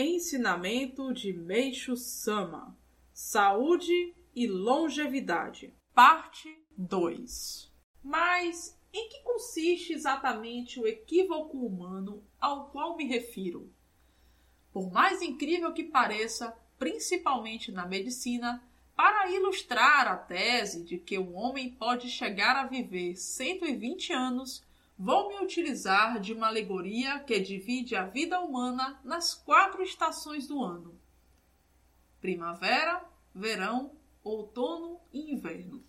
Ensinamento de Meixo Sama: Saúde e Longevidade. Parte 2. Mas em que consiste exatamente o equívoco humano ao qual me refiro? Por mais incrível que pareça, principalmente na medicina, para ilustrar a tese de que o homem pode chegar a viver 120 anos, Vou me utilizar de uma alegoria que divide a vida humana nas quatro estações do ano: primavera, verão, outono e inverno.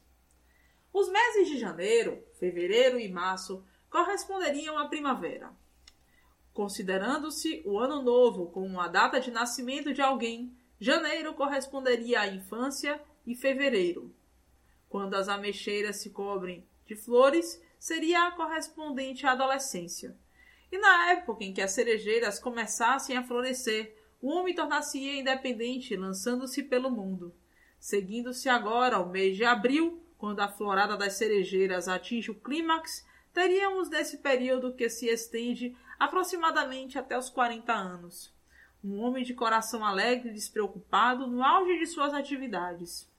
Os meses de janeiro, fevereiro e março corresponderiam à primavera. Considerando-se o ano novo como a data de nascimento de alguém, janeiro corresponderia à infância e fevereiro. Quando as ameixeiras se cobrem de flores, seria a correspondente à adolescência. E na época em que as cerejeiras começassem a florescer, o homem tornar-se-ia independente, lançando-se pelo mundo. Seguindo-se agora o mês de abril, quando a florada das cerejeiras atinge o clímax, teríamos desse período que se estende aproximadamente até os 40 anos. Um homem de coração alegre e despreocupado no auge de suas atividades.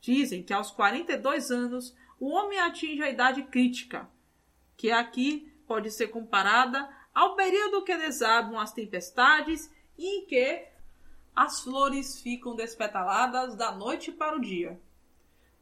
Dizem que aos 42 anos o homem atinge a idade crítica, que aqui pode ser comparada ao período que desabam as tempestades e em que as flores ficam despetaladas da noite para o dia.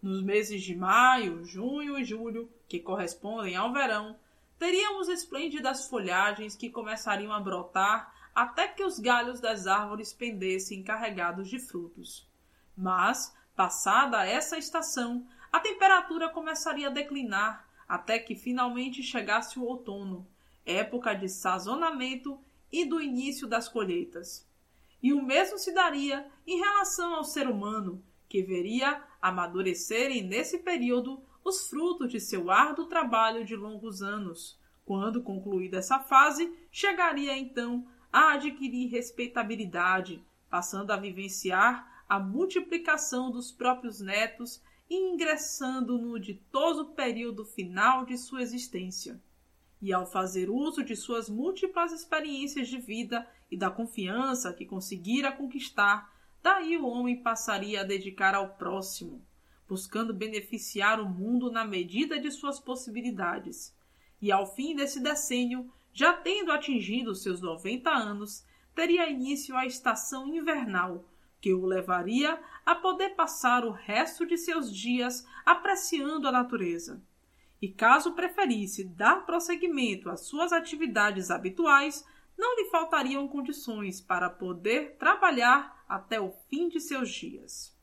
Nos meses de maio, junho e julho, que correspondem ao verão, teríamos esplêndidas folhagens que começariam a brotar até que os galhos das árvores pendessem carregados de frutos. Mas, passada essa estação, a temperatura começaria a declinar até que finalmente chegasse o outono, época de sazonamento e do início das colheitas. E o mesmo se daria em relação ao ser humano, que veria amadurecerem nesse período os frutos de seu árduo trabalho de longos anos. Quando concluída essa fase, chegaria então a adquirir respeitabilidade, passando a vivenciar a multiplicação dos próprios netos ingressando no ditoso período final de sua existência. E ao fazer uso de suas múltiplas experiências de vida e da confiança que conseguira conquistar, daí o homem passaria a dedicar ao próximo, buscando beneficiar o mundo na medida de suas possibilidades. E ao fim desse decênio, já tendo atingido seus 90 anos, teria início a estação invernal, que o levaria a poder passar o resto de seus dias apreciando a natureza. E caso preferisse dar prosseguimento às suas atividades habituais, não lhe faltariam condições para poder trabalhar até o fim de seus dias.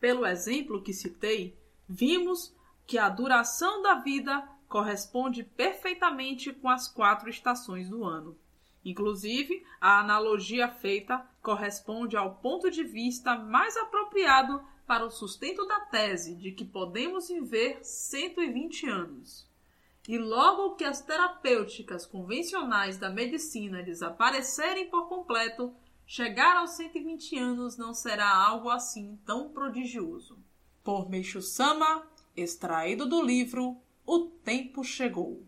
Pelo exemplo que citei, vimos que a duração da vida corresponde perfeitamente com as quatro estações do ano. Inclusive, a analogia feita corresponde ao ponto de vista mais apropriado para o sustento da tese de que podemos viver 120 anos. E logo que as terapêuticas convencionais da medicina desaparecerem por completo, chegar aos 120 anos não será algo assim tão prodigioso. Por Meishu Sama, extraído do livro O Tempo Chegou.